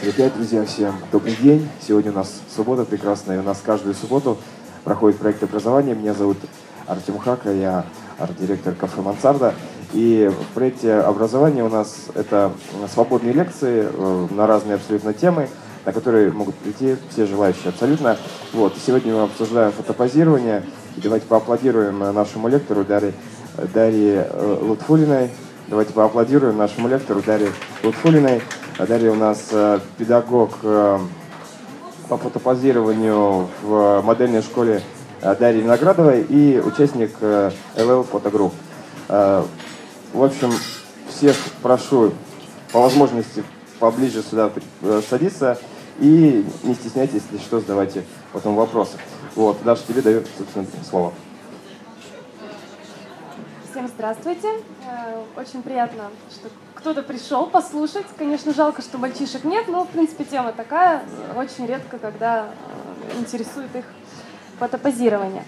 Привет, друзья, всем добрый день. Сегодня у нас суббота прекрасная, у нас каждую субботу проходит проект образования. Меня зовут Артем Хака, я арт-директор кафе «Мансарда». И в проекте образования у нас это свободные лекции э, на разные абсолютно темы, на которые могут прийти все желающие абсолютно. Вот. Сегодня мы обсуждаем фотопозирование. Давайте поаплодируем нашему лектору Дарье, Дарье э, Лутфулиной. Давайте поаплодируем нашему лектору Дарье Лутфулиной. Дарья у нас э, педагог по фотопозированию в модельной школе Дарьи Виноградовой и участник LL Фотогрупп. В общем, всех прошу по возможности поближе сюда э, садиться и не стесняйтесь, если что, задавайте потом вопросы. Вот, Даша, тебе даю, собственно, слово. Всем здравствуйте. Э, очень приятно, что кто-то пришел послушать. Конечно, жалко, что мальчишек нет, но, в принципе, тема такая. Очень редко, когда э, интересует их фотопозирование.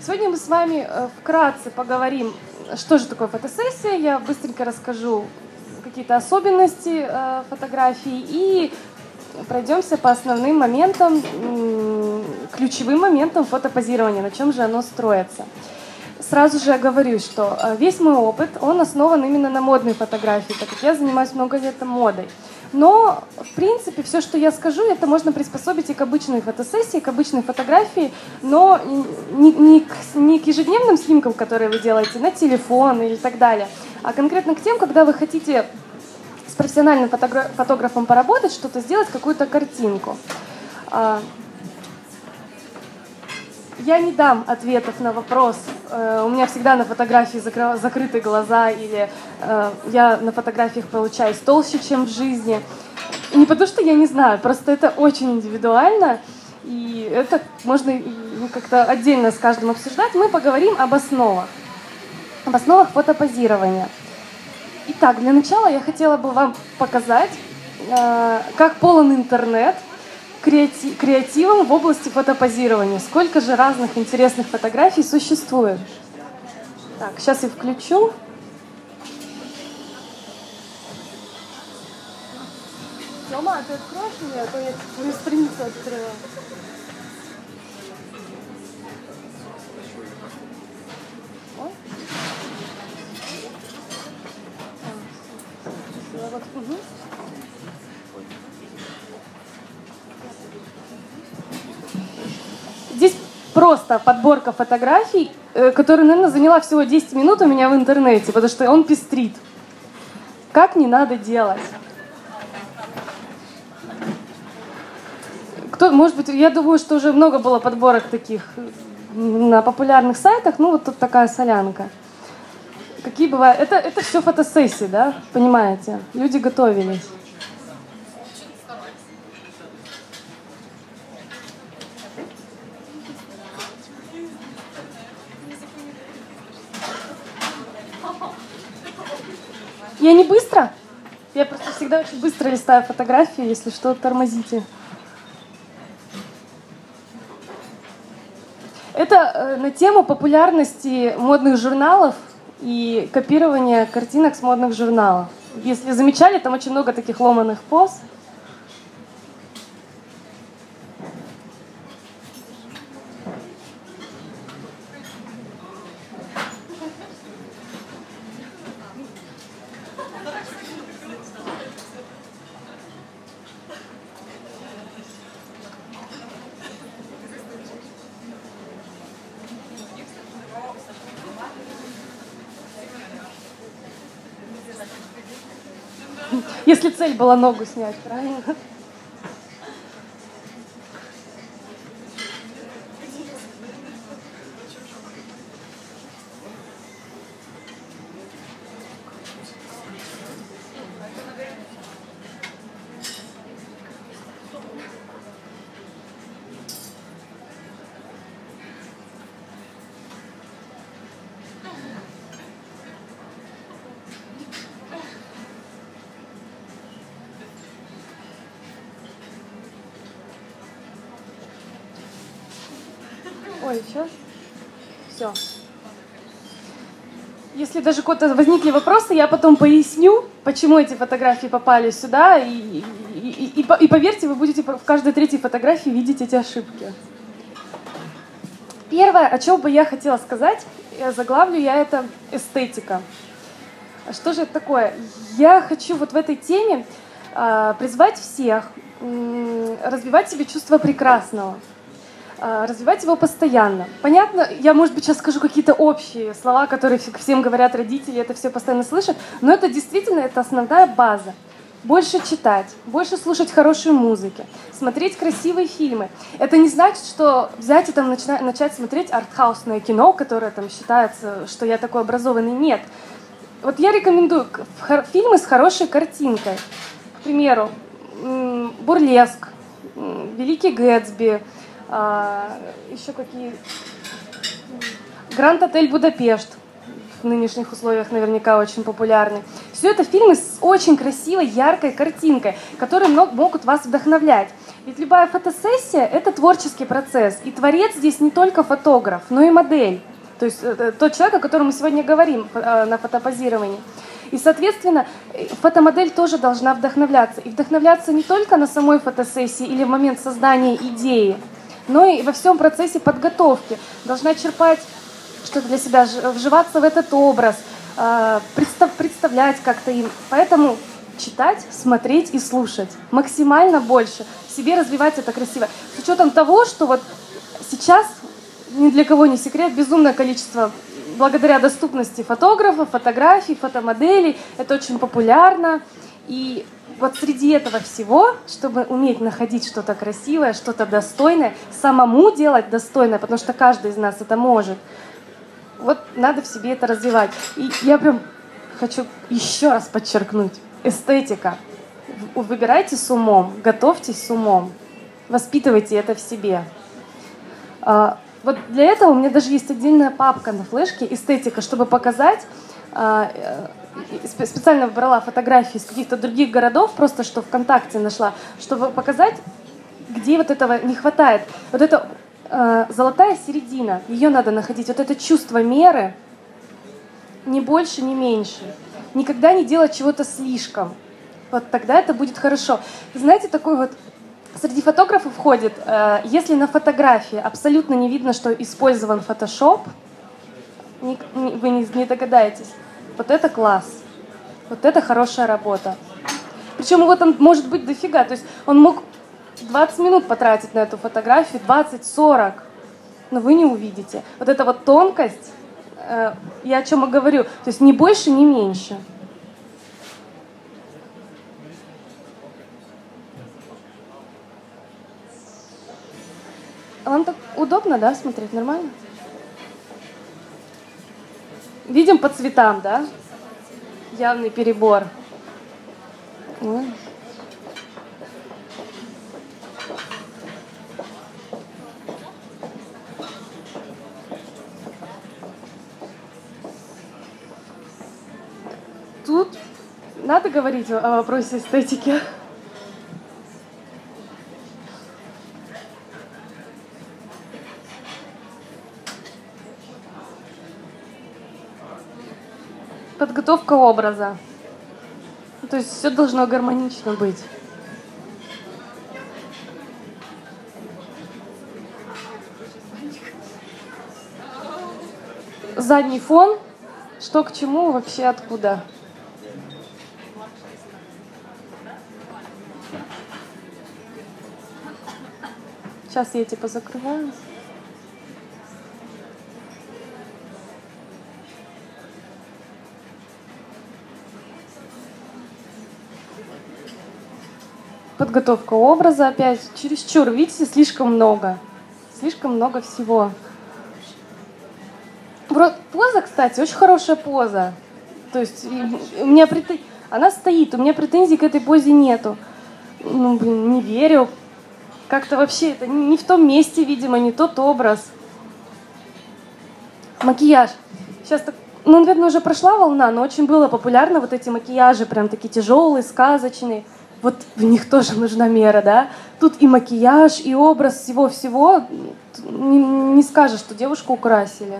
Сегодня мы с вами вкратце поговорим что же такое фотосессия? Я быстренько расскажу какие-то особенности э, фотографии и пройдемся по основным моментам, ключевым моментам фотопозирования, на чем же оно строится. Сразу же говорю, что э, весь мой опыт, он основан именно на модной фотографии, так как я занимаюсь много лет модой. Но, в принципе, все, что я скажу, это можно приспособить и к обычной фотосессии, к обычной фотографии, но не, не, к, не к ежедневным снимкам, которые вы делаете на телефон или так далее, а конкретно к тем, когда вы хотите с профессиональным фотографом поработать, что-то сделать, какую-то картинку. Я не дам ответов на вопрос. Э, у меня всегда на фотографии закрыты глаза или э, я на фотографиях получаюсь толще, чем в жизни. Не потому что я не знаю, просто это очень индивидуально. И это можно ну, как-то отдельно с каждым обсуждать. Мы поговорим об основах. Об основах фотопозирования. Итак, для начала я хотела бы вам показать, э, как полон интернет – креати креативом в области фотопозирования. Сколько же разных интересных фотографий существует? Так, сейчас я включу. Тёма, а ты откроешь мне, а то я твою страницу открыла. Просто подборка фотографий, э, которая, наверное, заняла всего 10 минут у меня в интернете, потому что он пестрит. Как не надо делать? Кто, может быть, я думаю, что уже много было подборок таких на популярных сайтах. Ну, вот тут такая солянка. Какие бывают? Это, это все фотосессии, да? Понимаете? Люди готовились. Я не быстро? Я просто всегда очень быстро листаю фотографии, если что, тормозите. Это э, на тему популярности модных журналов и копирования картинок с модных журналов. Если замечали, там очень много таких ломаных поз. Если цель была ногу снять, правильно? Ой, все? Все. Если даже кого-то возникли вопросы, я потом поясню, почему эти фотографии попали сюда и, И, и, и, поверьте, вы будете в каждой третьей фотографии видеть эти ошибки. Первое, о чем бы я хотела сказать, я заглавлю я это эстетика. Что же это такое? Я хочу вот в этой теме э, призвать всех э, развивать себе чувство прекрасного, развивать его постоянно. Понятно, я, может быть, сейчас скажу какие-то общие слова, которые всем говорят родители, это все постоянно слышат, но это действительно это основная база больше читать, больше слушать хорошую музыку, смотреть красивые фильмы. Это не значит, что взять и там начать, начать смотреть артхаусное кино, которое там считается, что я такой образованный. Нет. Вот я рекомендую фильмы с хорошей картинкой. К примеру, «Бурлеск», «Великий Гэтсби», а, еще какие... «Гранд Отель Будапешт», в нынешних условиях наверняка очень популярны. Все это фильмы с очень красивой, яркой картинкой, которые могут вас вдохновлять. Ведь любая фотосессия – это творческий процесс. И творец здесь не только фотограф, но и модель. То есть э, тот человек, о котором мы сегодня говорим э, на фотопозировании. И, соответственно, фотомодель тоже должна вдохновляться. И вдохновляться не только на самой фотосессии или в момент создания идеи, но и во всем процессе подготовки. Должна черпать что-то для себя, вживаться в этот образ, э, представ, представлять как-то им. Поэтому читать, смотреть и слушать. Максимально больше. В себе развивать это красиво. С учетом того, что вот сейчас, ни для кого не секрет, безумное количество благодаря доступности фотографов, фотографий, фотомоделей. Это очень популярно. И вот среди этого всего, чтобы уметь находить что-то красивое, что-то достойное, самому делать достойное, потому что каждый из нас это может – вот надо в себе это развивать. И я прям хочу еще раз подчеркнуть. Эстетика. Выбирайте с умом, готовьтесь с умом, воспитывайте это в себе. А, вот для этого у меня даже есть отдельная папка на флешке «Эстетика», чтобы показать, а, э, специально выбрала фотографии из каких-то других городов, просто что ВКонтакте нашла, чтобы показать, где вот этого не хватает. Вот это Э, золотая середина, ее надо находить. Вот это чувство меры, не больше, не меньше. Никогда не делать чего-то слишком. Вот тогда это будет хорошо. Знаете, такой вот среди фотографов входит, э, если на фотографии абсолютно не видно, что использован фотошоп, вы не, не догадаетесь. Вот это класс. Вот это хорошая работа. Причем его там может быть дофига. То есть он мог 20 минут потратить на эту фотографию, 20-40, но вы не увидите. Вот эта вот тонкость, э, я о чем и говорю, то есть не больше, не меньше. Вам так удобно, да, смотреть? Нормально? Видим по цветам, да? Явный перебор. Ой. Надо говорить о вопросе эстетики? Подготовка образа. То есть все должно гармонично быть. Задний фон, что к чему, вообще откуда. Сейчас я типа закрываю. Подготовка образа опять. Чересчур, видите, слишком много. Слишком много всего. Поза, кстати, очень хорошая поза. То есть у меня претен... она стоит, у меня претензий к этой позе нету. Ну, блин, не верю. Как-то вообще это не в том месте, видимо, не тот образ. Макияж. Сейчас так, ну, наверное, уже прошла волна, но очень было популярно вот эти макияжи, прям такие тяжелые, сказочные вот в них тоже нужна мера, да. Тут и макияж, и образ всего-всего. Не, не скажешь, что девушку украсили.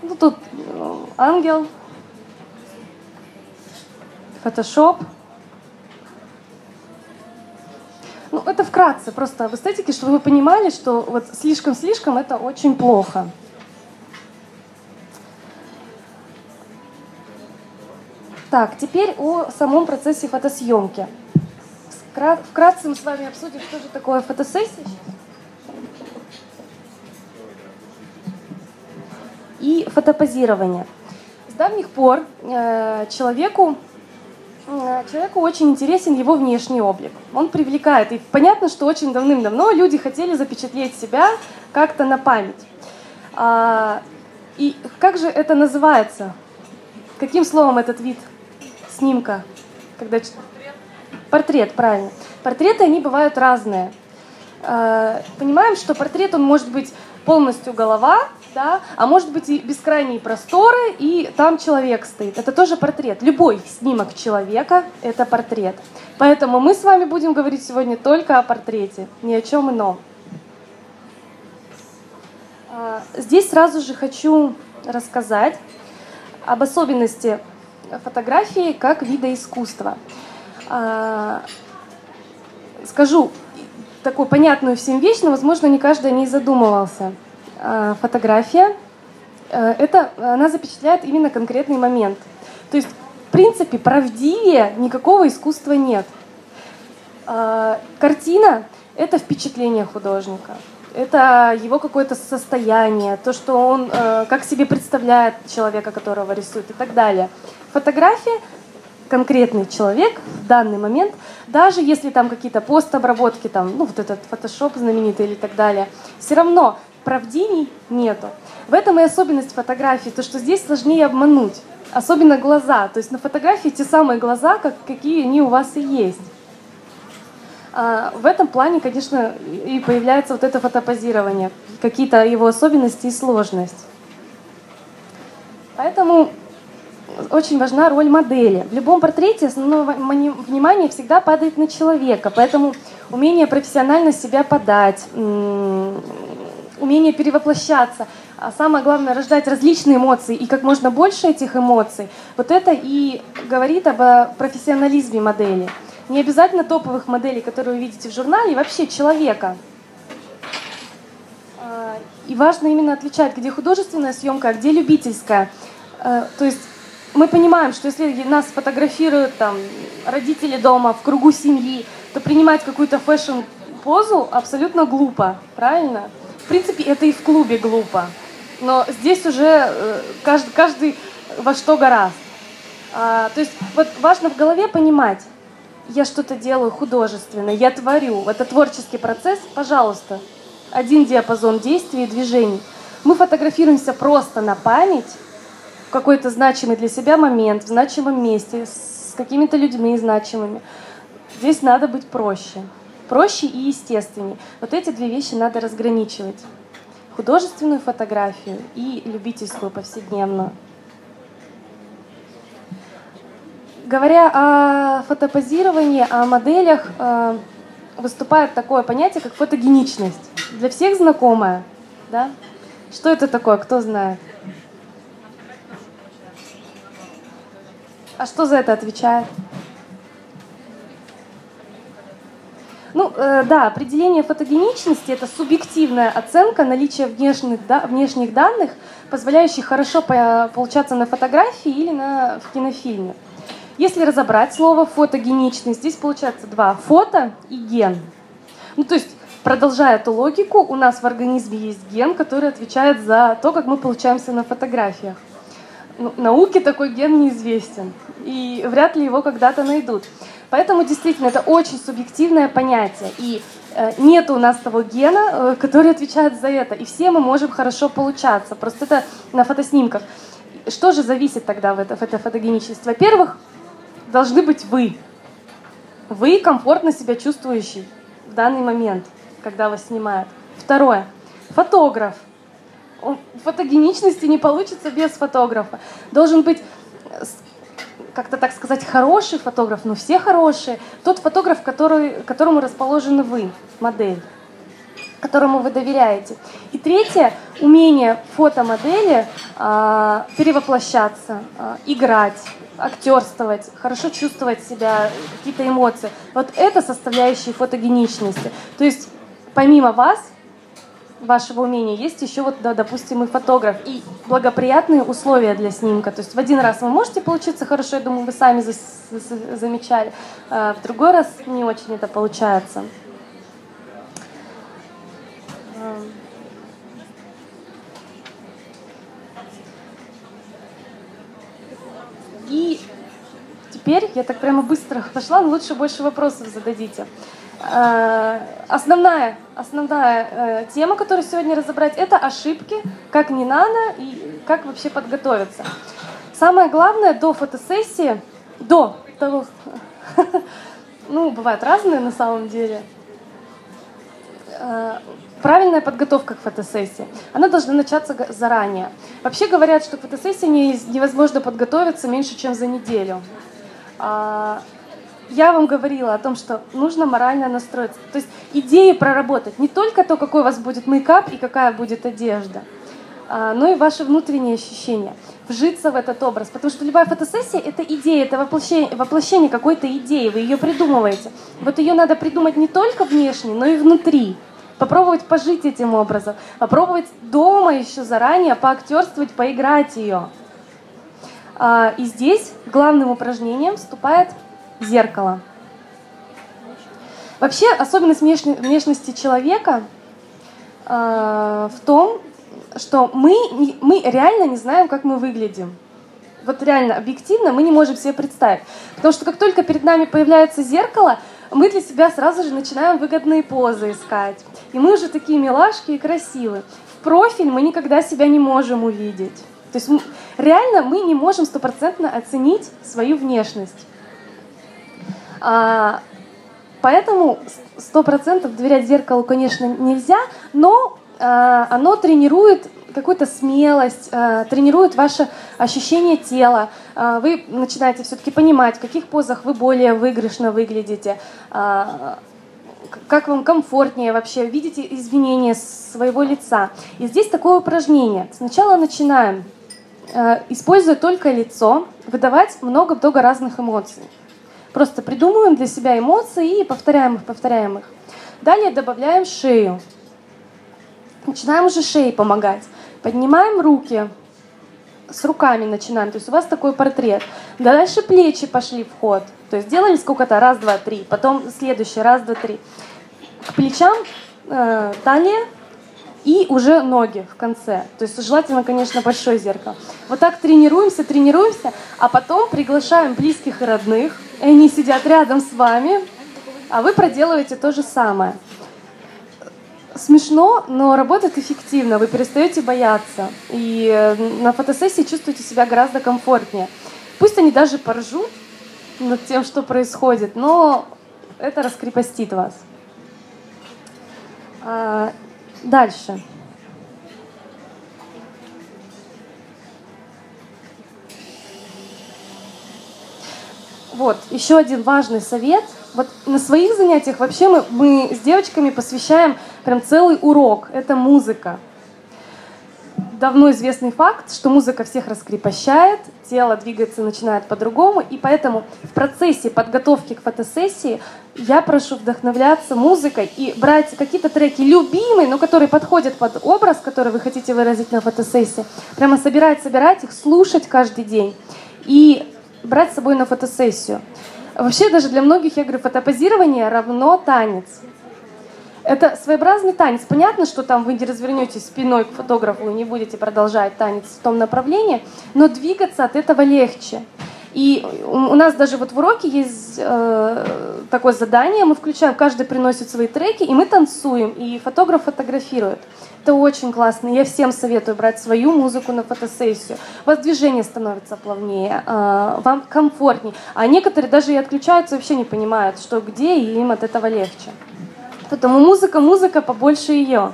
Ну, тут э, ангел, фотошоп. Ну, это вкратце, просто в эстетике, чтобы вы понимали, что вот слишком-слишком это очень плохо. Так, теперь о самом процессе фотосъемки. Вкратце мы с вами обсудим, что же такое фотосессия и фотопозирование. С давних пор э, человеку, э, человеку очень интересен его внешний облик. Он привлекает. И понятно, что очень давным-давно люди хотели запечатлеть себя как-то на память. А, и как же это называется? Каким словом этот вид снимка? Когда... Портрет, правильно. Портреты, они бывают разные. А, понимаем, что портрет, он может быть полностью голова, да, а может быть и бескрайние просторы, и там человек стоит. Это тоже портрет. Любой снимок человека – это портрет. Поэтому мы с вами будем говорить сегодня только о портрете, ни о чем ином. А, здесь сразу же хочу рассказать об особенности фотографии как вида искусства. А, скажу такую понятную всем вещь, но, возможно, не каждый о ней задумывался. А, фотография э, это она запечатляет именно конкретный момент. То есть, в принципе, правдивее никакого искусства нет. А, картина – это впечатление художника. Это его какое-то состояние, то, что он э, как себе представляет человека, которого рисует и так далее. Фотография конкретный человек в данный момент, даже если там какие-то постобработки, там, ну вот этот фотошоп знаменитый или так далее, все равно правдивей нету. В этом и особенность фотографии, то что здесь сложнее обмануть, особенно глаза. То есть на фотографии те самые глаза, как, какие они у вас и есть. А в этом плане, конечно, и появляется вот это фотопозирование, какие-то его особенности и сложность. Поэтому очень важна роль модели. В любом портрете основное внимание всегда падает на человека, поэтому умение профессионально себя подать, умение перевоплощаться, а самое главное рождать различные эмоции и как можно больше этих эмоций, вот это и говорит об профессионализме модели. Не обязательно топовых моделей, которые вы видите в журнале, вообще человека. А, и важно именно отличать, где художественная съемка, а где любительская. А, то есть мы понимаем, что если нас фотографируют там родители дома в кругу семьи, то принимать какую-то фэшн-позу абсолютно глупо, правильно? В принципе, это и в клубе глупо. Но здесь уже э, каждый, каждый во что гораст. А, то есть вот важно в голове понимать, я что-то делаю художественно, я творю. Это творческий процесс, пожалуйста. Один диапазон действий и движений. Мы фотографируемся просто на память, в какой-то значимый для себя момент, в значимом месте, с какими-то людьми значимыми. Здесь надо быть проще. Проще и естественнее. Вот эти две вещи надо разграничивать. Художественную фотографию и любительскую повседневную. Говоря о фотопозировании, о моделях, э, выступает такое понятие, как фотогеничность. Для всех знакомое, да? Что это такое, кто знает? А что за это отвечает? Ну, э, да, определение фотогеничности – это субъективная оценка наличия внешних, да, внешних данных, позволяющих хорошо по получаться на фотографии или на, в кинофильме. Если разобрать слово фотогеничность, здесь получается два – фото и ген. Ну, то есть, продолжая эту логику, у нас в организме есть ген, который отвечает за то, как мы получаемся на фотографиях. Ну, науке такой ген неизвестен и вряд ли его когда-то найдут. Поэтому действительно это очень субъективное понятие. И э, нет у нас того гена, э, который отвечает за это. И все мы можем хорошо получаться. Просто это на фотоснимках. Что же зависит тогда в, это, в этой фотогеничности? Во-первых, должны быть вы. Вы комфортно себя чувствующий в данный момент, когда вас снимают. Второе. Фотограф. Фотогеничности не получится без фотографа. Должен быть как-то так сказать, хороший фотограф, но все хорошие, тот фотограф, который, которому расположены вы, модель. которому вы доверяете. И третье, умение фотомодели э, перевоплощаться, э, играть, актерствовать, хорошо чувствовать себя, какие-то эмоции. Вот это составляющие фотогеничности. То есть помимо вас, вашего умения, есть еще вот, да, допустим, и фотограф, и благоприятные условия для снимка. То есть в один раз вы можете получиться хорошо, я думаю, вы сами за за замечали, а в другой раз не очень это получается. И теперь я так прямо быстро пошла, но лучше больше вопросов зададите. Э, основная, основная э, тема, которую сегодня разобрать, это ошибки, как не надо и как вообще подготовиться. Самое главное до фотосессии, до того, ну, бывают разные на самом деле, э, правильная подготовка к фотосессии. Она должна начаться заранее. Вообще говорят, что к фотосессии невозможно подготовиться меньше, чем за неделю. Я вам говорила о том, что нужно морально настроиться. То есть идеи проработать. Не только то, какой у вас будет мейкап и какая будет одежда, а, но и ваши внутренние ощущения. Вжиться в этот образ. Потому что любая фотосессия — это идея, это воплощение, воплощение какой-то идеи. Вы ее придумываете. Вот ее надо придумать не только внешне, но и внутри. Попробовать пожить этим образом. Попробовать дома еще заранее поактерствовать, поиграть ее. А, и здесь главным упражнением вступает зеркало. Вообще особенность внешности человека э, в том, что мы, мы реально не знаем, как мы выглядим. Вот реально, объективно мы не можем себе представить. Потому что как только перед нами появляется зеркало, мы для себя сразу же начинаем выгодные позы искать. И мы уже такие милашки и красивые. В профиль мы никогда себя не можем увидеть. То есть реально мы не можем стопроцентно оценить свою внешность. А, поэтому сто процентов доверять зеркалу, конечно, нельзя, но а, оно тренирует какую-то смелость, а, тренирует ваше ощущение тела. А, вы начинаете все-таки понимать, в каких позах вы более выигрышно выглядите, а, как вам комфортнее вообще, видите изменения своего лица. И здесь такое упражнение. Сначала начинаем, а, используя только лицо, выдавать много-много разных эмоций. Просто придумываем для себя эмоции и повторяем их, повторяем их. Далее добавляем шею. Начинаем уже шеей помогать. Поднимаем руки. С руками начинаем. То есть у вас такой портрет. Дальше плечи пошли в ход. То есть сделали сколько-то, раз, два, три. Потом следующий, раз, два, три. К плечам э, талия и уже ноги в конце. То есть желательно, конечно, большое зеркало. Вот так тренируемся, тренируемся, а потом приглашаем близких и родных, и они сидят рядом с вами, а вы проделываете то же самое. Смешно, но работает эффективно, вы перестаете бояться. И э, на фотосессии чувствуете себя гораздо комфортнее. Пусть они даже поржут над тем, что происходит, но это раскрепостит вас. Дальше. Вот, еще один важный совет. Вот на своих занятиях вообще мы, мы с девочками посвящаем прям целый урок. Это музыка. Давно известный факт, что музыка всех раскрепощает, тело двигается начинает по-другому, и поэтому в процессе подготовки к фотосессии я прошу вдохновляться музыкой и брать какие-то треки любимые, но которые подходят под образ, который вы хотите выразить на фотосессии, прямо собирать, собирать их, слушать каждый день. И брать с собой на фотосессию. Вообще даже для многих, я говорю, фотопозирование равно танец. Это своеобразный танец. Понятно, что там вы не развернетесь спиной к фотографу и не будете продолжать танец в том направлении, но двигаться от этого легче. И у нас даже вот в уроке есть э, такое задание, мы включаем, каждый приносит свои треки, и мы танцуем, и фотограф фотографирует. Это очень классно. Я всем советую брать свою музыку на фотосессию. У вас движение становится плавнее, э, вам комфортнее. А некоторые даже и отключаются, вообще не понимают, что где, и им от этого легче. Поэтому музыка, музыка, побольше ее.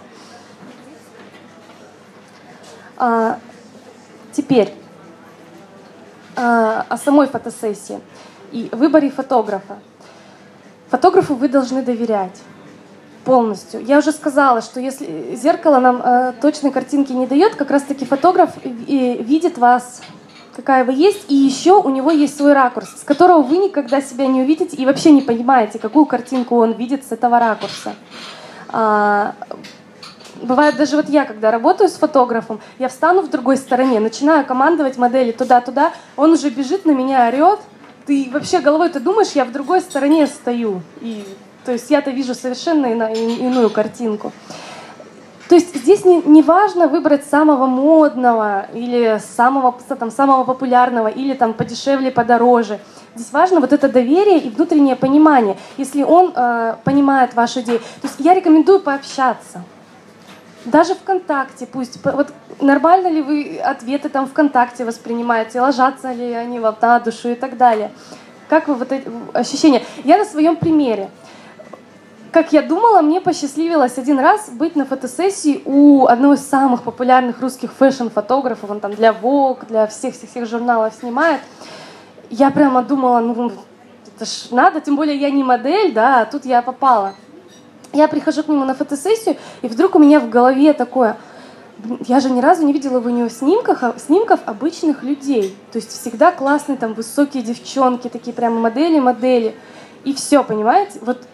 А, теперь а, о самой фотосессии и выборе фотографа. Фотографу вы должны доверять. полностью. Я уже сказала, что если зеркало нам э, точной картинки не дает, как раз-таки фотограф и видит вас какая вы есть, и еще у него есть свой ракурс, с которого вы никогда себя не увидите и вообще не понимаете, какую картинку он видит с этого ракурса. А, бывает даже вот я, когда работаю с фотографом, я встану в другой стороне, начинаю командовать модели туда-туда, он уже бежит на меня, орет, ты вообще головой ты думаешь, я в другой стороне стою. И, то есть я-то вижу совершенно иную картинку. То есть здесь не, не важно выбрать самого модного или самого, там, самого популярного или там подешевле, подороже. Здесь важно вот это доверие и внутреннее понимание. Если он э, понимает вашу идею, то есть я рекомендую пообщаться. Даже ВКонтакте пусть. Вот нормально ли вы ответы там ВКонтакте воспринимаете, ложатся ли они вам на душу и так далее. Как вы вот эти ощущения? Я на своем примере как я думала, мне посчастливилось один раз быть на фотосессии у одного из самых популярных русских фэшн-фотографов. Он там для Vogue, для всех-всех журналов снимает. Я прямо думала, ну, это ж надо, тем более я не модель, да, а тут я попала. Я прихожу к нему на фотосессию, и вдруг у меня в голове такое, я же ни разу не видела у него снимках, а, снимков обычных людей. То есть всегда классные там высокие девчонки, такие прямо модели-модели. И все, понимаете? Вот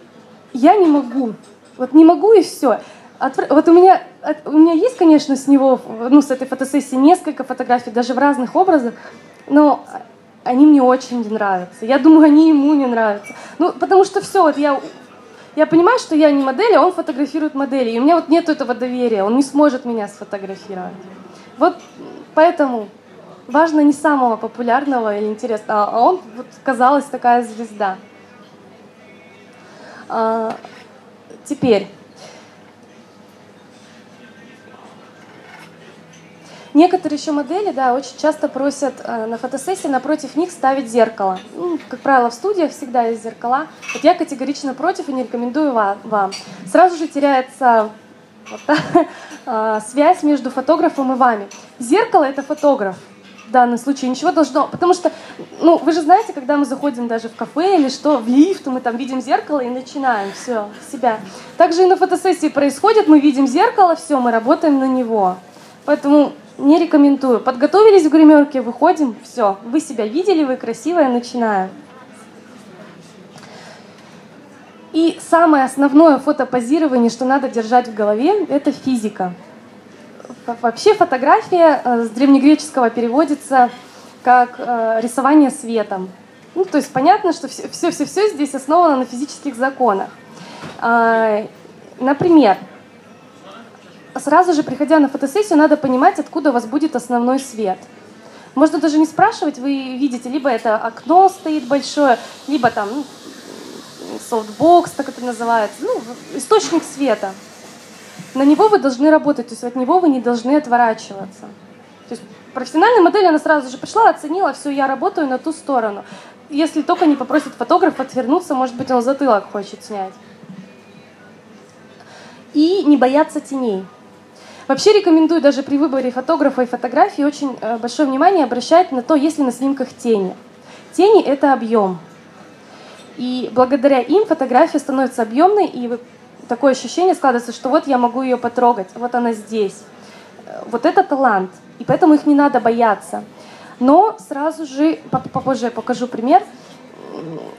я не могу. Вот не могу и все. Отвр... Вот у меня, у меня есть, конечно, с него, ну, с этой фотосессии несколько фотографий, даже в разных образах, но они мне очень не нравятся. Я думаю, они ему не нравятся. Ну, потому что все, вот я, я понимаю, что я не модель, а он фотографирует модели. И у меня вот нет этого доверия, он не сможет меня сфотографировать. Вот поэтому важно не самого популярного или интересного, а он, вот, казалось, такая звезда. А, теперь. Некоторые еще модели, да, очень часто просят э, на фотосессии напротив них ставить зеркало. Ну, как правило, в студиях всегда есть зеркала. Вот я категорично против и не рекомендую вам. Сразу же теряется вот, э, связь между фотографом и вами. Зеркало это фотограф в данном случае ничего должно... Потому что, ну, вы же знаете, когда мы заходим даже в кафе или что, в лифт, мы там видим зеркало и начинаем все себя. Также и на фотосессии происходит, мы видим зеркало, все, мы работаем на него. Поэтому не рекомендую. Подготовились в гримерке, выходим, все. Вы себя видели, вы красивая, начинаем. И самое основное фотопозирование, что надо держать в голове, это физика. Вообще фотография э, с древнегреческого переводится как э, рисование светом. Ну, то есть понятно, что все-все-все здесь основано на физических законах. А, например, сразу же приходя на фотосессию, надо понимать, откуда у вас будет основной свет. Можно даже не спрашивать, вы видите, либо это окно стоит большое, либо там ну, софтбокс, так это называется, ну, источник света на него вы должны работать, то есть от него вы не должны отворачиваться. То есть профессиональная модель, она сразу же пришла, оценила, все, я работаю на ту сторону. Если только не попросит фотограф отвернуться, может быть, он затылок хочет снять. И не бояться теней. Вообще рекомендую даже при выборе фотографа и фотографии очень э, большое внимание обращать на то, есть ли на снимках тени. Тени — это объем. И благодаря им фотография становится объемной, и вы такое ощущение складывается, что вот я могу ее потрогать, вот она здесь. Вот это талант, и поэтому их не надо бояться. Но сразу же, попозже я покажу пример,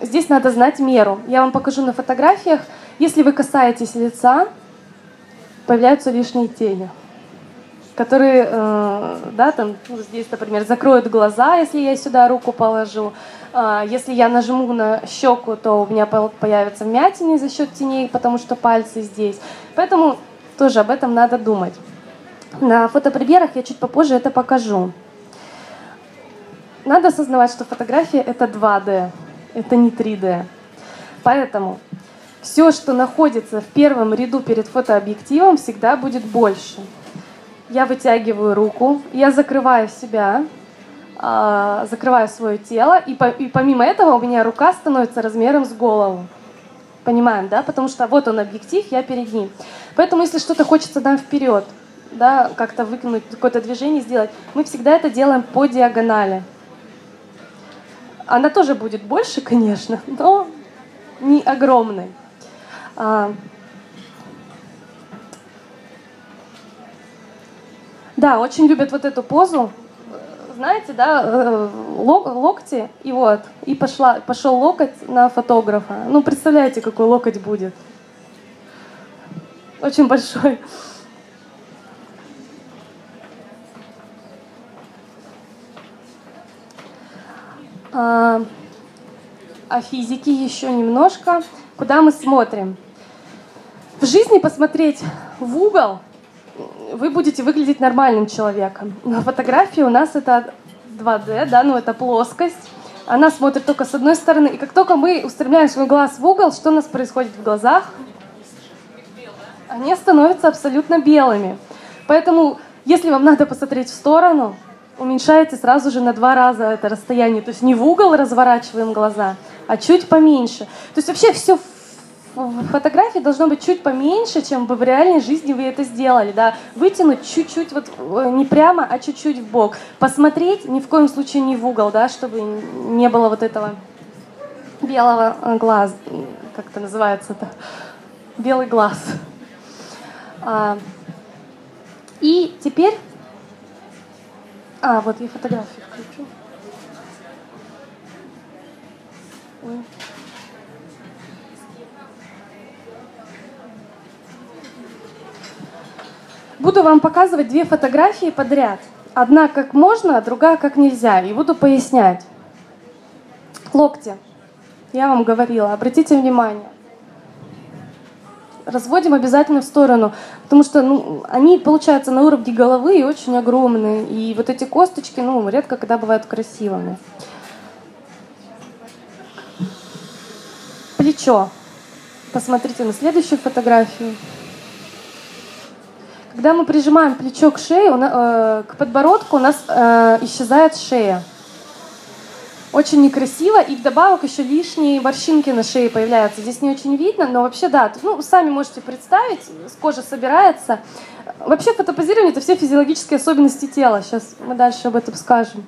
здесь надо знать меру. Я вам покажу на фотографиях. Если вы касаетесь лица, появляются лишние тени, которые, э, да, там, ну, здесь, например, закроют глаза, если я сюда руку положу. А, если я нажму на щеку, то у меня появятся вмятины за счет теней, потому что пальцы здесь. Поэтому тоже об этом надо думать. На фотопримерах я чуть попозже это покажу. Надо осознавать, что фотография это 2D, это не 3D. Поэтому все, что находится в первом ряду перед фотообъективом, всегда будет больше. Я вытягиваю руку, я закрываю себя, а, закрываю свое тело, и, по, и помимо этого у меня рука становится размером с голову. Понимаем, да? Потому что вот он объектив, я перед ним. Поэтому если что-то хочется дам вперед, да, как-то выкинуть, какое-то движение сделать, мы всегда это делаем по диагонали. Она тоже будет больше, конечно, но не огромной. А... Да, очень любят вот эту позу. Знаете, да, э, локти, и вот, и пошла, пошел локоть на фотографа. Ну, представляете, какой локоть будет. Очень большой. А, о физике еще немножко. Куда мы смотрим? В жизни посмотреть в угол вы будете выглядеть нормальным человеком. На фотографии у нас это 2D, да, ну это плоскость. Она смотрит только с одной стороны. И как только мы устремляем свой глаз в угол, что у нас происходит в глазах? Они становятся абсолютно белыми. Поэтому, если вам надо посмотреть в сторону, уменьшаете сразу же на два раза это расстояние. То есть не в угол разворачиваем глаза, а чуть поменьше. То есть вообще все в фотографии должно быть чуть поменьше, чем бы в реальной жизни вы это сделали, да, вытянуть чуть-чуть вот э, не прямо, а чуть-чуть в бок, посмотреть ни в коем случае не в угол, да, чтобы не было вот этого белого э, глаза, как это называется-то, белый глаз. А, и теперь, а вот я фотографию включу. Ой. Буду вам показывать две фотографии подряд. Одна как можно, а другая как нельзя. И буду пояснять. Локти. Я вам говорила, обратите внимание. Разводим обязательно в сторону, потому что ну, они получаются на уровне головы и очень огромные. И вот эти косточки, ну, редко когда бывают красивыми. Плечо. Посмотрите на следующую фотографию. Когда мы прижимаем плечо к шее, э, к подбородку у нас э, исчезает шея. Очень некрасиво, и вдобавок еще лишние морщинки на шее появляются. Здесь не очень видно, но вообще да, ну, сами можете представить, с кожи собирается. Вообще фотопозирование — это все физиологические особенности тела. Сейчас мы дальше об этом скажем.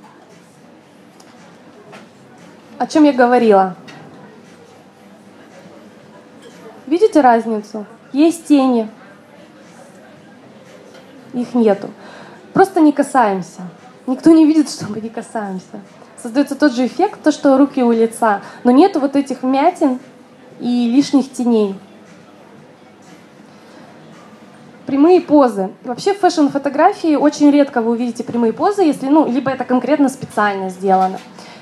О чем я говорила? Видите разницу? Есть тени, их нету. Просто не касаемся. Никто не видит, что мы не касаемся. Создается тот же эффект, то, что руки у лица, но нету вот этих мятин и лишних теней. Прямые позы. Вообще в фэшн-фотографии очень редко вы увидите прямые позы, если, ну, либо это конкретно специально сделано.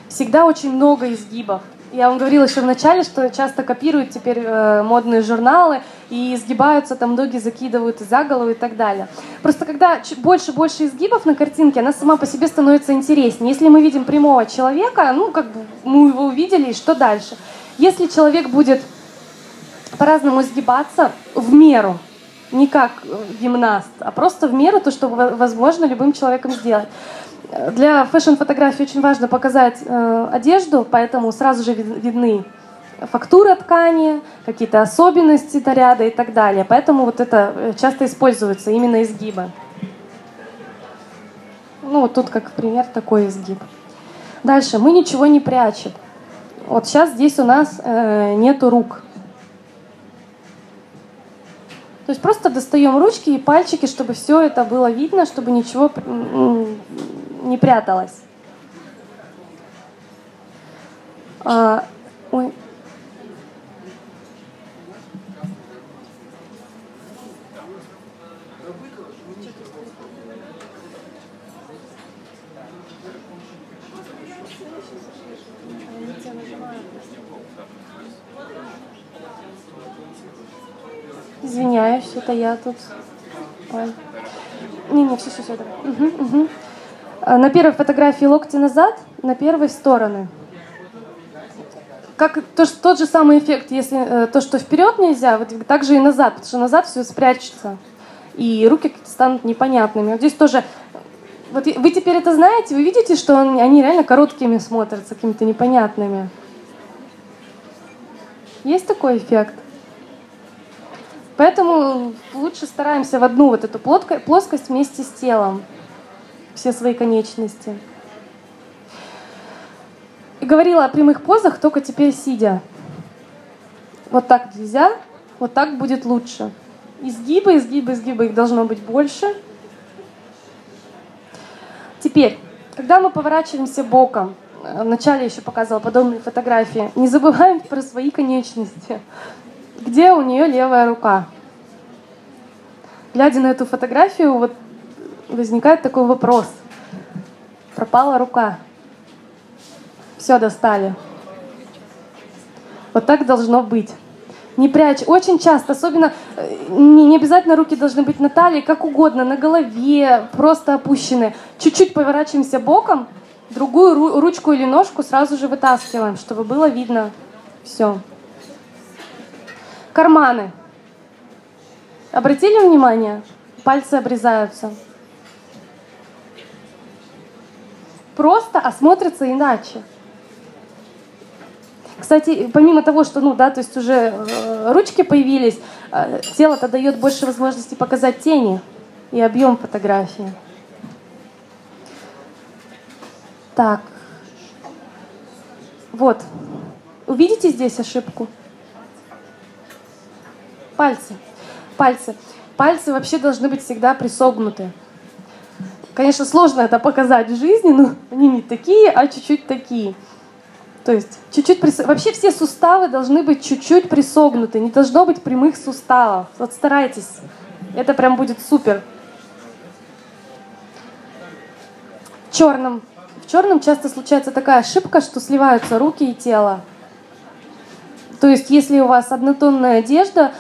Всегда очень много изгибов. Я вам говорила еще в начале, что часто копируют теперь э, модные журналы и изгибаются, там ноги закидывают за голову и так далее. Просто когда больше-больше изгибов на картинке, она сама по себе становится интереснее. Если мы видим прямого человека, ну, как бы мы его увидели, и что дальше? Если человек будет по-разному изгибаться в меру, не как гимнаст, а просто в меру то, что возможно любым человеком сделать, для фэшн-фотографии очень важно показать э, одежду, поэтому сразу же видны фактура ткани, какие-то особенности наряда и так далее. Поэтому вот это э, часто используется именно изгибы. Ну вот тут как пример такой изгиб. Дальше, мы ничего не прячем. Вот сейчас здесь у нас э, нету рук. То есть просто достаем ручки и пальчики, чтобы все это было видно, чтобы ничего не пряталась. А, ой. Извиняюсь, это я тут. Ой. Не, не, все, все, все. Угу, угу. Э, на первой фотографии локти назад, на первой стороны. Как то, тот же самый эффект, если э, то, что вперед нельзя, вот так же и назад, потому что назад все спрячется. И руки станут непонятными. Вот здесь тоже вот вы теперь это знаете, вы видите, что они реально короткими смотрятся, какими-то непонятными. Есть такой эффект? Поэтому лучше стараемся в одну вот эту плоскость вместе с телом все свои конечности. И говорила о прямых позах, только теперь сидя. Вот так нельзя, вот так будет лучше. Изгибы, изгибы, изгибы, их должно быть больше. Теперь, когда мы поворачиваемся боком, э, вначале еще показывала подобные фотографии, не забываем про свои конечности. Где у нее левая рука? Глядя на эту фотографию, вот возникает такой вопрос. Пропала рука. Все достали. Вот так должно быть. Не прячь. Очень часто, особенно э, не, не обязательно руки должны быть на талии, как угодно, на голове, просто опущены. Чуть-чуть поворачиваемся боком, другую ру, ручку или ножку сразу же вытаскиваем, чтобы было видно все. Карманы. Обратили внимание? Пальцы обрезаются. Просто осмотрятся иначе. Кстати, помимо того, что, ну, да, то есть уже э, ручки появились, э, тело-то дает больше возможности показать тени и объем фотографии. Так. Вот. Увидите здесь ошибку? Пальцы. Пальцы. Пальцы вообще должны быть всегда присогнуты. Конечно, сложно это показать в жизни, но они не такие, а чуть-чуть такие. То есть чуть-чуть прис... вообще все суставы должны быть чуть-чуть присогнуты, не должно быть прямых суставов. Вот старайтесь, это прям будет супер. Черным. В черном часто случается такая ошибка, что сливаются руки и тело. То есть, если у вас однотонная одежда,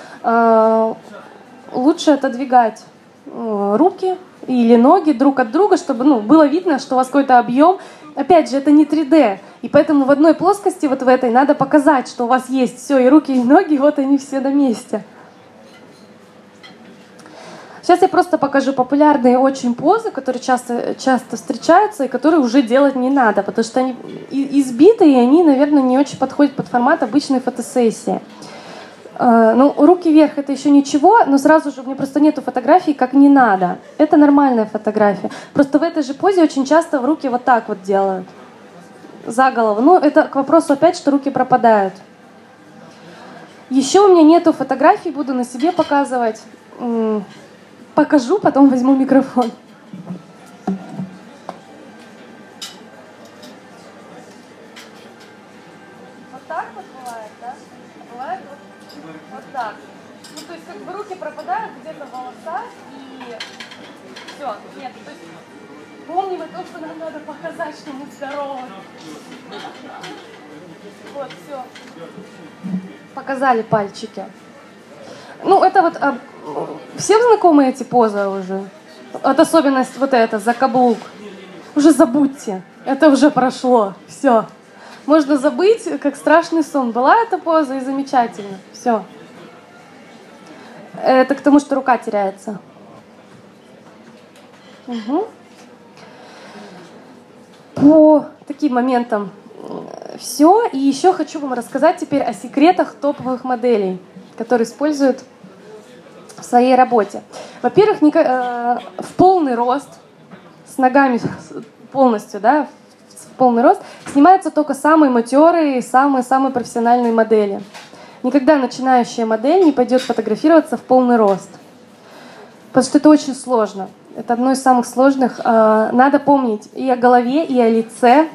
лучше отодвигать э, руки или ноги друг от друга, чтобы ну, было видно, что у вас какой-то объем. Опять же, это не 3D. И поэтому в одной плоскости, вот в этой, надо показать, что у вас есть все, и руки, и ноги, вот они все на месте. Сейчас я просто покажу популярные очень позы, которые часто, часто встречаются и которые уже делать не надо, потому что они избитые, и они, наверное, не очень подходят под формат обычной фотосессии. Э, ну, руки вверх это еще ничего, но сразу же у меня просто нету фотографий, как не надо. Это нормальная фотография. Просто в этой же позе очень часто в руки вот так вот делают за голову. Ну, это к вопросу опять, что руки пропадают. Еще у меня нету фотографий, буду на себе показывать. Покажу, потом возьму микрофон. Показать, что мы здоровы. Вот, все. Показали пальчики. Ну, это вот... А, всем знакомы эти позы уже? Вот особенность вот эта, закаблук. Уже забудьте. Это уже прошло. Все. Можно забыть, как страшный сон. Была эта поза и замечательно. Все. Это к тому, что рука теряется. Угу по таким моментам все. И еще хочу вам рассказать теперь о секретах топовых моделей, которые используют в своей работе. Во-первых, э, в полный рост, с ногами полностью, да, в полный рост, снимаются только самые матерые, самые-самые профессиональные модели. Никогда начинающая модель не пойдет фотографироваться в полный рост. Потому что это очень сложно. Это одно из самых сложных. А, надо помнить и о голове, и о лице,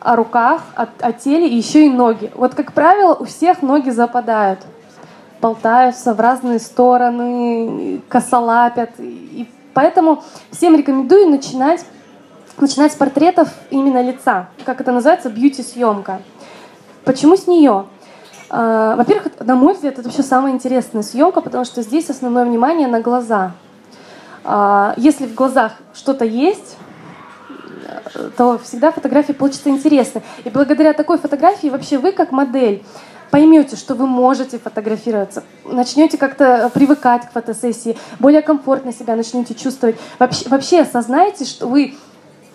о руках, о, о теле, и еще и ноги. Вот, как правило, у всех ноги западают, болтаются в разные стороны, косолапят. И поэтому всем рекомендую начинать, начинать с портретов именно лица. Как это называется? Бьюти-съемка. Почему с нее? А, во-первых, на мой взгляд, это вообще самая интересная съемка, потому что здесь основное внимание на глаза. А, если в глазах что-то есть, то всегда фотография получится интересной. И благодаря такой фотографии вообще вы как модель поймете, что вы можете фотографироваться, начнете как-то привыкать к фотосессии, более комфортно себя начнете чувствовать. Вообще, вообще осознаете, что вы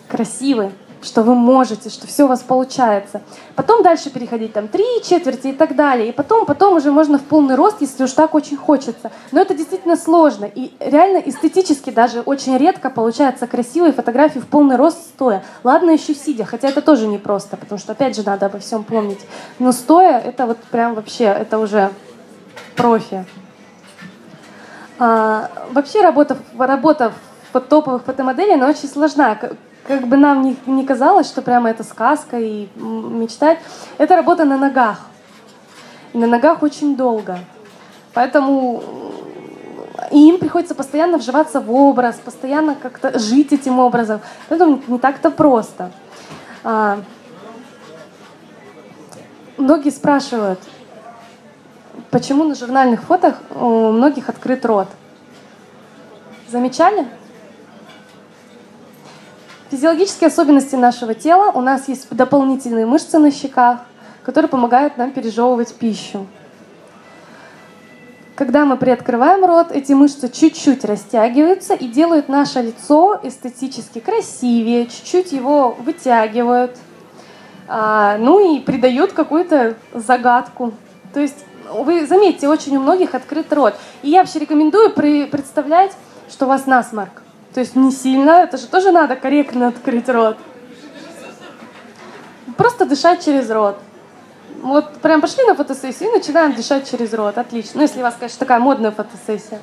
красивы, что вы можете, что все у вас получается. Потом дальше переходить там три четверти и так далее. И потом, потом уже можно в полный рост, если уж так очень хочется. Но это действительно сложно. И реально эстетически даже очень редко получаются красивые фотографии в полный рост стоя. Ладно, еще сидя, хотя это тоже непросто, потому что опять же надо обо всем помнить. Но стоя это вот прям вообще, это уже профи. А, вообще работа, работа топовых фотомоделей, она очень сложна. Как, бы нам не, не казалось, что прямо это сказка и мечтать. Это работа на ногах. И на ногах очень долго. Поэтому и им приходится постоянно вживаться в образ, постоянно как-то жить этим образом. Поэтому не так-то просто. А, многие спрашивают, почему на журнальных фотох у многих открыт рот. Замечали? Физиологические особенности нашего тела. У нас есть дополнительные мышцы на щеках, которые помогают нам пережевывать пищу. Когда мы приоткрываем рот, эти мышцы чуть-чуть растягиваются и делают наше лицо эстетически красивее, чуть-чуть его вытягивают, а, ну и придают какую-то загадку. То есть вы заметьте, очень у многих открыт рот. И я вообще рекомендую представлять, что у вас насморк. То есть не сильно, это же тоже надо корректно открыть рот. Просто дышать через рот. Вот прям пошли на фотосессию и начинаем дышать через рот. Отлично. Ну, если у вас, конечно, такая модная фотосессия.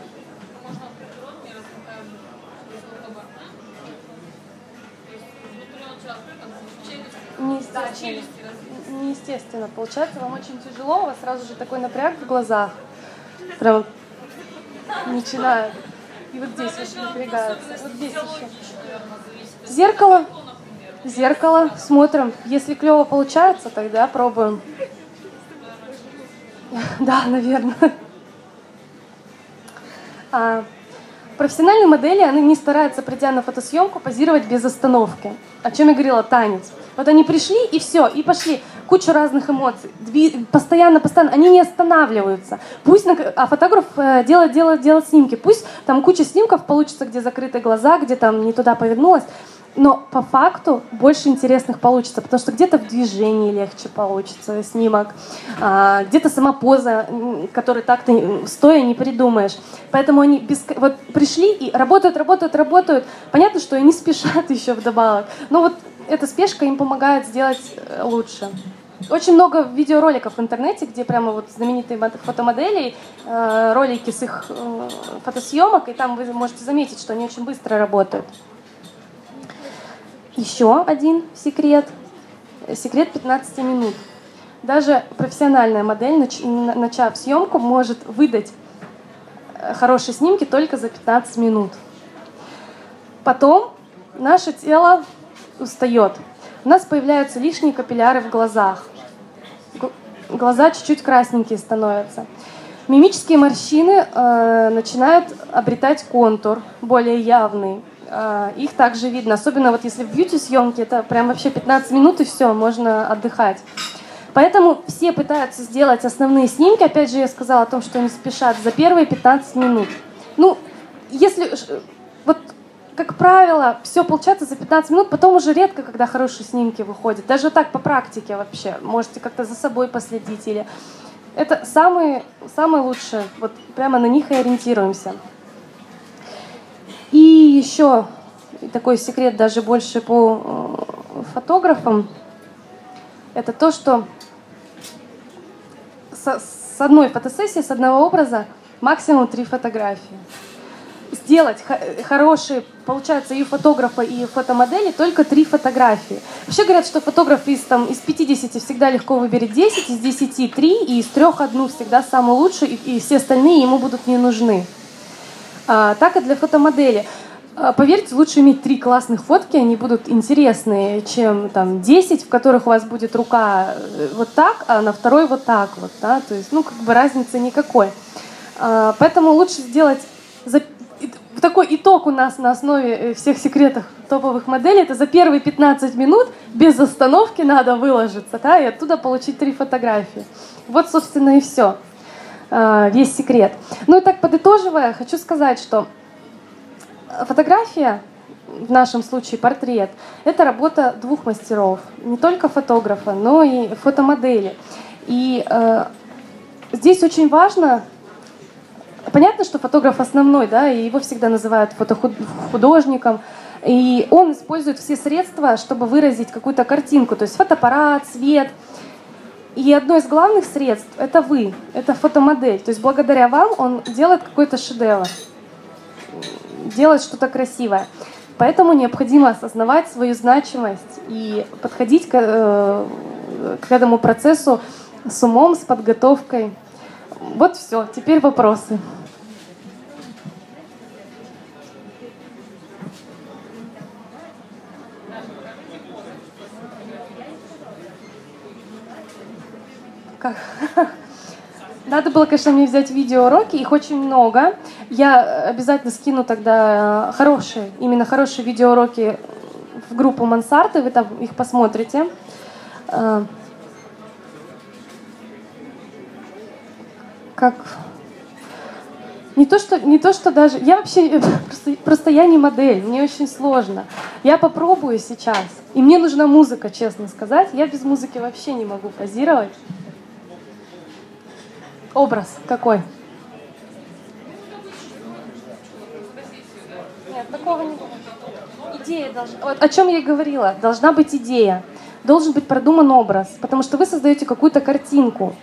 Неестественно. Неестественно. Получается, вам очень тяжело, у вас сразу же такой напряг в глазах. Прям начинает. И вот здесь очень напрягается. Вот здесь еще. Зеркало зеркало, смотрим. Если клево получается, тогда пробуем. Да, наверное. А, профессиональные модели, они не стараются, придя на фотосъемку, позировать без остановки. О чем я говорила, танец. Вот они пришли и все, и пошли. Куча разных эмоций. Дви... Постоянно, постоянно. Они не останавливаются. Пусть, а фотограф э, делает, делает, делает снимки. Пусть там куча снимков получится, где закрыты глаза, где там не туда повернулась но по факту больше интересных получится, потому что где-то в движении легче получится снимок, а, где-то сама поза, которую так-то стоя не придумаешь. Поэтому они без, вот пришли и работают, работают, работают. Понятно, что и не спешат еще вдобавок, но вот эта спешка им помогает сделать э, лучше. Очень много видеороликов в интернете, где прямо вот знаменитые фотомодели, э, ролики с их э, фотосъемок, и там вы можете заметить, что они очень быстро работают. Еще один секрет. Секрет 15 минут. Даже профессиональная модель, начав съемку, может выдать э, хорошие снимки только за 15 минут. Потом наше тело устает. У нас появляются лишние капилляры в глазах. Глаза чуть-чуть красненькие становятся. Мимические морщины э, начинают обретать контур более явный. А, их также видно. Особенно вот если в бьюти-съемке, это прям вообще 15 минут и все, можно отдыхать. Поэтому все пытаются сделать основные снимки. Опять же, я сказала о том, что они спешат за первые 15 минут. Ну, если... Вот, как правило, все получается за 15 минут, потом уже редко, когда хорошие снимки выходят. Даже так по практике вообще. Можете как-то за собой последить. Или... Это самые, самые лучшие. Вот прямо на них и ориентируемся. И еще такой секрет даже больше по э, фотографам, это то, что с одной фотосессии, с одного образа максимум три фотографии. Сделать хорошие, получается, и фотографа, и фотомодели только три фотографии. Вообще говорят, что фотограф из, там, из 50 всегда легко выберет 10, из 10 3, и из трех одну всегда самую лучшую, и, и все остальные ему будут не нужны. А, так и для фотомодели. А, поверьте, лучше иметь три классных фотки, они будут интересные, чем там 10, в которых у вас будет рука э, вот так, а на второй вот так вот, да, то есть, ну, как бы разницы никакой. А, поэтому лучше сделать за... такой итог у нас на основе э, всех секретов топовых моделей, это за первые 15 минут без остановки надо выложиться, да, и оттуда получить три фотографии. Вот, собственно, и все. А, весь секрет. Ну и так подытоживая, хочу сказать, что фотография, в нашем случае портрет, это работа двух мастеров, не только фотографа, но и фотомодели. И э, здесь очень важно, понятно, что фотограф основной, да, и его всегда называют фотохудожником, и он использует все средства, чтобы выразить какую-то картинку, то есть фотоаппарат, свет – и одно из главных средств — это вы, это фотомодель. То есть благодаря вам он делает какой-то шедевр. делать что-то красивое. Поэтому необходимо осознавать свою значимость и подходить к, э, к этому процессу с умом, с подготовкой. Вот все. Теперь вопросы. Как? Надо было, конечно, мне взять видеоуроки, их очень много. Я обязательно скину тогда хорошие, именно хорошие видеоуроки в группу Мансарты, вы там их посмотрите. Как не то, что, не то, что даже... Я вообще... Просто, просто я не модель, мне очень сложно. Я попробую сейчас. И мне нужна музыка, честно сказать. Я без музыки вообще не могу позировать. Образ какой? Нет, такого не Идея должна... Вот о чем я говорила. Должна быть идея. Должен быть продуман образ. Потому что вы создаете какую-то картинку.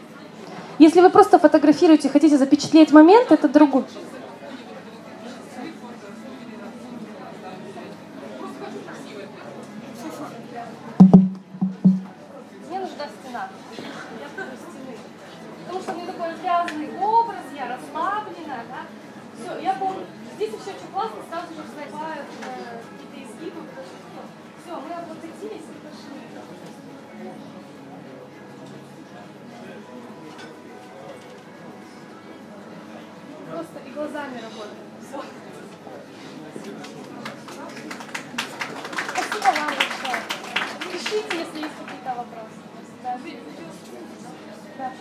Если вы просто фотографируете, хотите запечатлеть момент, это другой. глазами работаем. Все. Спасибо вам большое. Пишите, если есть какие-то вопросы. Да.